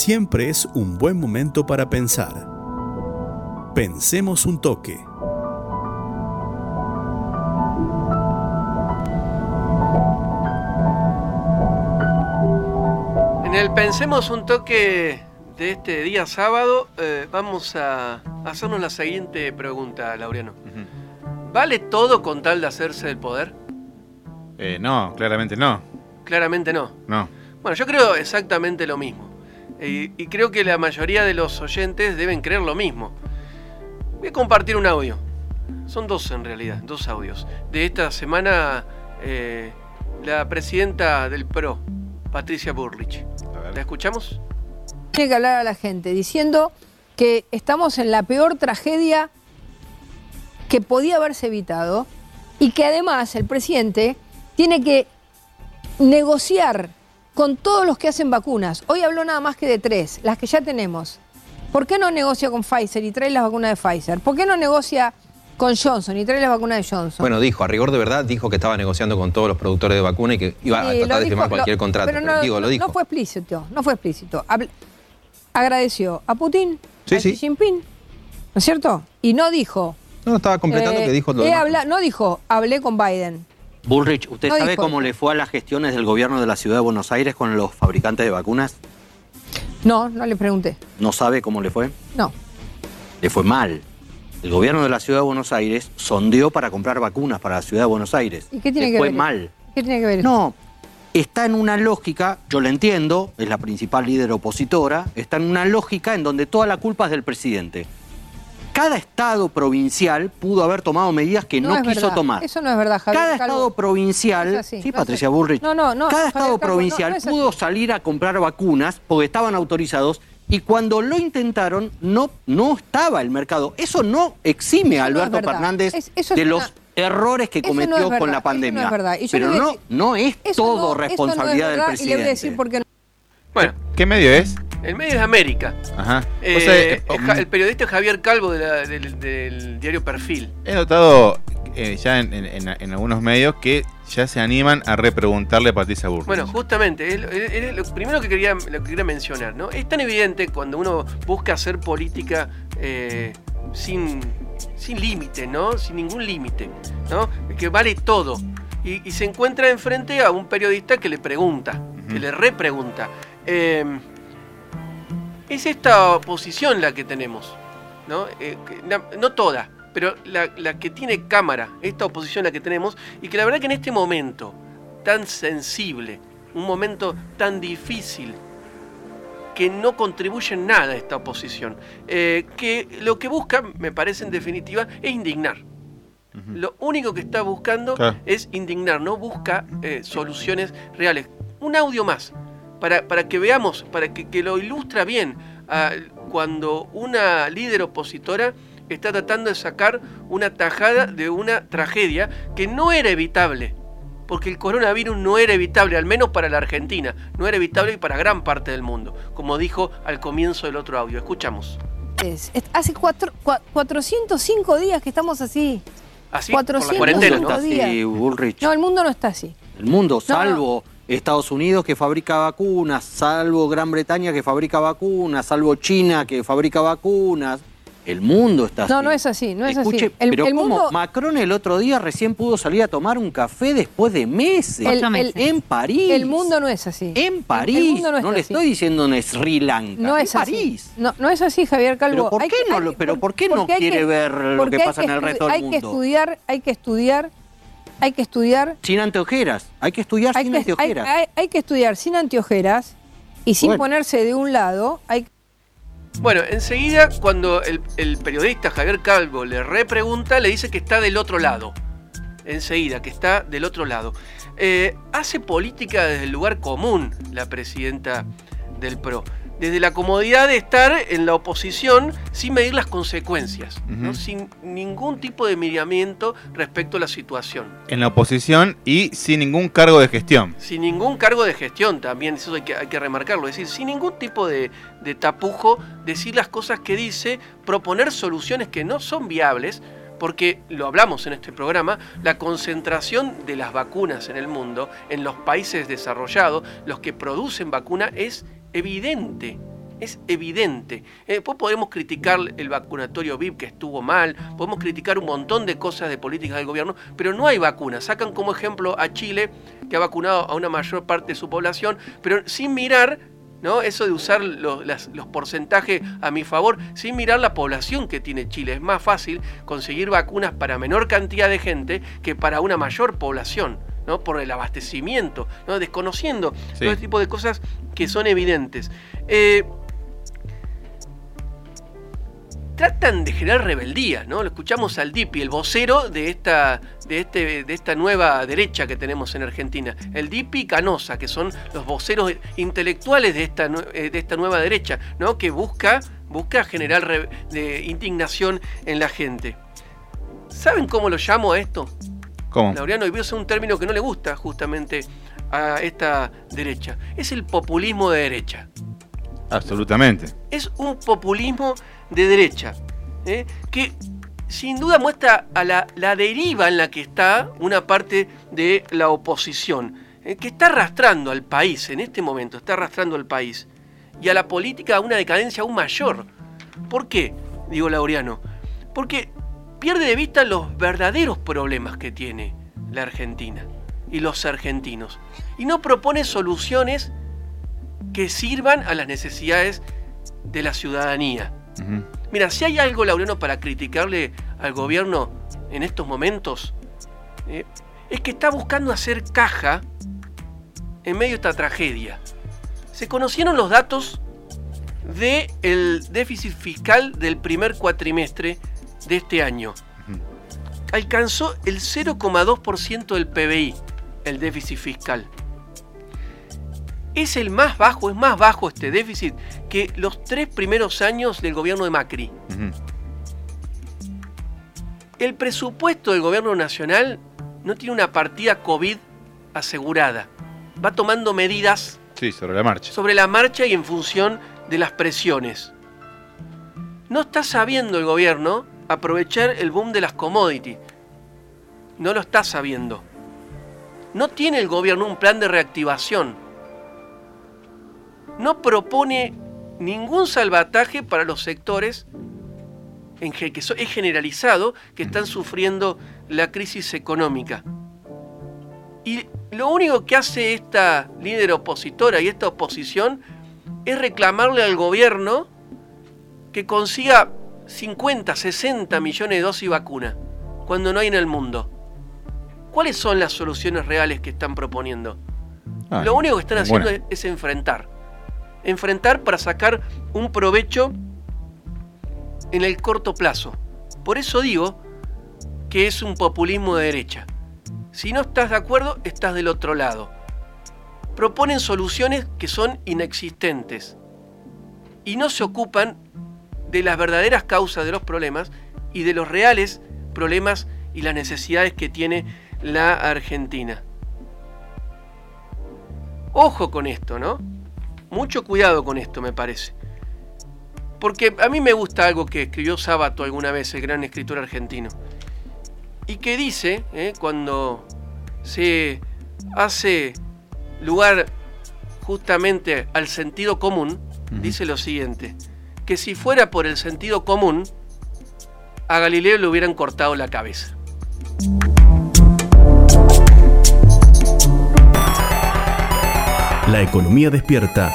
siempre es un buen momento para pensar. Pensemos un toque. En el Pensemos un toque de este día sábado, eh, vamos a hacernos la siguiente pregunta, Laureano. ¿Vale todo con tal de hacerse del poder? Eh, no, claramente no. Claramente no. No. Bueno, yo creo exactamente lo mismo. Y, y creo que la mayoría de los oyentes deben creer lo mismo. Voy a compartir un audio. Son dos en realidad, dos audios. De esta semana, eh, la presidenta del PRO, Patricia Burrich. ¿La escuchamos? Tiene que hablar a la gente diciendo que estamos en la peor tragedia que podía haberse evitado y que además el presidente tiene que negociar con todos los que hacen vacunas. Hoy habló nada más que de tres, las que ya tenemos. ¿Por qué no negocia con Pfizer y trae las vacunas de Pfizer? ¿Por qué no negocia con Johnson y trae las vacunas de Johnson? Bueno, dijo, a rigor de verdad, dijo que estaba negociando con todos los productores de vacuna y que iba a tratar de firmar cualquier lo- contrato. pero Pero no, digo, lo no- dijo. no fue explícito, no fue explícito. Habl- agradeció a Putin, Sí, a sí. Xi Jinping, ¿no es cierto? Y no dijo... No, estaba completando eh, que dijo lo habla- no dijo, hablé con Biden. Bullrich, ¿usted No sabe cómo le fue a las gestiones del gobierno de la ciudad de Buenos Aires con los fabricantes de vacunas? No, no le pregunté. ¿No sabe cómo le fue? No. Le fue mal. El gobierno de la ciudad de Buenos Aires sondeó para comprar vacunas para la ciudad de Buenos Aires. ¿Y qué tiene le que fue ver? mal. ¿Qué tiene que ver? No, está en una lógica, yo la entiendo, es la principal líder opositora, está en una lógica en donde toda la culpa es del presidente. Cada estado provincial pudo haber tomado medidas que no, es quiso verdad. tomar. Eso no es verdad, Javier. Cada Calvo. estado provincial, Es así, sí, no es Patricia así. Bullrich, No, no, no, cada Javier estado Calvo, provincial es pudo salir a comprar vacunas porque estaban autorizados y cuando lo intentaron no, no estaba el mercado. Eso no exime Eso a es Alberto. Fernández Es- eso es de una- los errores que Eso no cometió es con la eso no pandemia. es verdad. Y yo le Pero no, decir- no es Eso todo no- eso no es responsabilidad del Y le presidente. voy a decir por qué no. Bueno, ¿Qué medio es? El medio es América. Ajá. Eh, O sea, eh, el, ja- el periodista Javier Calvo de la- del, del diario Perfil. he notado eh, ya en, en- en- en algunos medios que ya se animan a repreguntarle a Patricia Burrich. Bueno, justamente, es, es- es lo primero que quería, lo que quería mencionar, ¿no? Es tan evidente cuando uno busca hacer política sin, sin límite, ¿no? Sin ningún límite, ¿no? Que vale todo. Y, y se encuentra enfrente a un periodista que le pregunta, que le repregunta. Eh, es esta oposición la que tenemos, ¿no? Eh, no toda, pero la, la que tiene cámara, esta oposición la que tenemos, y que la verdad que en este momento tan sensible, un momento tan difícil, que no contribuye en nada a esta oposición, eh, que lo que busca, me parece en definitiva, es indignar. Lo único que está buscando Claro. es indignar, no busca eh, soluciones reales. Un audio más, para, para que veamos, para que, que lo ilustra bien, ah, cuando una líder opositora está tratando de sacar una tajada de una tragedia que no era evitable, porque el coronavirus no era evitable, al menos para la Argentina, no era evitable para gran parte del mundo, como dijo al comienzo del otro audio. Escuchamos. Es- es- hace cuatro, cua- 405 días que estamos así. Así, por la 400 cuarentena, el mundo ¿no? está así, días. Bullrich. No, el mundo no está así. El mundo, No, salvo Estados Unidos que fabrica vacunas, salvo Gran Bretaña que fabrica vacunas, salvo China que fabrica vacunas. El mundo está así. No, no es así, no es así. Escuche, El- pero el ¿cómo? mundo- Macron el otro día recién pudo salir a tomar un café después de meses. El- En París. El mundo no es así. En París. El mundo no, no le así. estoy diciendo en Sri Lanka. No en es así. París. No, no es así, Javier Calvo. Pero ¿por qué no hay lo- que- pero por qué no porque hay quiere que- ver lo que pasa en el resto del Hay que mundo? estudiar, hay que estudiar, hay que estudiar, Sin anteojeras. Hay que estudiar hay sin que, hay, anteojeras. hay- hay que estudiar sin anteojeras y sin Bueno. ponerse de un lado. Hay Bueno, enseguida cuando el, el periodista Javier Calvo le repregunta, le dice que está del otro lado. Enseguida, que está del otro lado. Eh, hace política desde el lugar común la presidenta del PRO. Desde la comodidad de estar en la oposición sin medir las consecuencias, sin ningún tipo de miramiento respecto a la situación. En la oposición y sin ningún cargo de gestión. sin ningún cargo de gestión también, eso hay que, hay que remarcarlo, es decir, sin ningún tipo de, de tapujo, decir las cosas que dice, proponer soluciones que no son viables, porque lo hablamos en este programa, la concentración de las vacunas en el mundo, en los países desarrollados, los que producen vacuna, es evidente. Es evidente. Eh, Después podemos criticar el vacunatorio VIP que estuvo mal, podemos criticar un montón de cosas de políticas del gobierno, pero no hay vacunas. Sacan como ejemplo a Chile, que ha vacunado a una mayor parte de su población, pero sin mirar ¿no? Eso de usar los, los porcentajes a mi favor, sin mirar la población que tiene Chile. Es más fácil conseguir vacunas para menor cantidad de gente que para una mayor población, ¿no? Por el abastecimiento, ¿no? Desconociendo Sí. todo este tipo de cosas que son evidentes. Eh, tratan de generar rebeldía, ¿no? Lo escuchamos al Dipi, el vocero de esta, de, este, de esta nueva derecha que tenemos en Argentina. El Dipi y Canosa, que son los voceros intelectuales de esta, eh, de esta nueva derecha, ¿no? Que busca, busca generar re- de indignación en la gente. ¿Saben cómo lo llamo a esto? ¿Cómo? Laureano, y usar un término que no le gusta justamente a esta derecha. Es el populismo de derecha Absolutamente. es un populismo de derecha, ¿eh? que sin duda muestra a la, la deriva en la que está una parte de la oposición, ¿eh? que está arrastrando al país en este momento, está arrastrando al país y a la política a una decadencia aún mayor. ¿Por qué? Digo Laureano. Porque pierde de vista los verdaderos problemas que tiene la Argentina y los argentinos y no propone soluciones que sirvan a las necesidades de la ciudadanía. Mira, si hay algo, Laureano, para criticarle al gobierno en estos momentos, eh, es que está buscando hacer caja en medio de esta tragedia. Se conocieron los datos del déficit fiscal del primer cuatrimestre de este año. Alcanzó el 0,2% del PBI, el déficit fiscal. Es el más bajo, es más bajo este déficit que los tres primeros años del gobierno de Macri. El presupuesto del gobierno nacional no tiene una partida COVID asegurada. Va tomando medidas Sí, sobre la marcha. sobre la marcha y en función de las presiones. No está sabiendo el gobierno aprovechar el boom de las commodities. No lo está sabiendo. No tiene el gobierno un plan de reactivación. No propone ningún salvataje para los sectores en que es generalizado que están sufriendo la crisis económica. Y lo único que hace esta líder opositora y esta oposición es reclamarle al gobierno que consiga 50, 60 millones de dosis de vacuna, cuando no hay en el mundo. ¿Cuáles son las soluciones reales que están proponiendo? Ah, Lo único que están haciendo es enfrentar. Enfrentar para sacar un provecho en el corto plazo. Por eso digo que es un populismo de derecha. Si no estás de acuerdo, estás del otro lado. Proponen soluciones que son inexistentes y no se ocupan de las verdaderas causas de los problemas y de los reales problemas y las necesidades que tiene la Argentina. Ojo con esto, ¿no? Mucho cuidado con esto, me parece. Porque a mí me gusta algo que escribió Sábato alguna vez, el gran escritor argentino. Y que dice, ¿eh? cuando se hace lugar justamente al sentido común, dice lo siguiente, que si fuera por el sentido común, a Galileo le hubieran cortado la cabeza. La economía despierta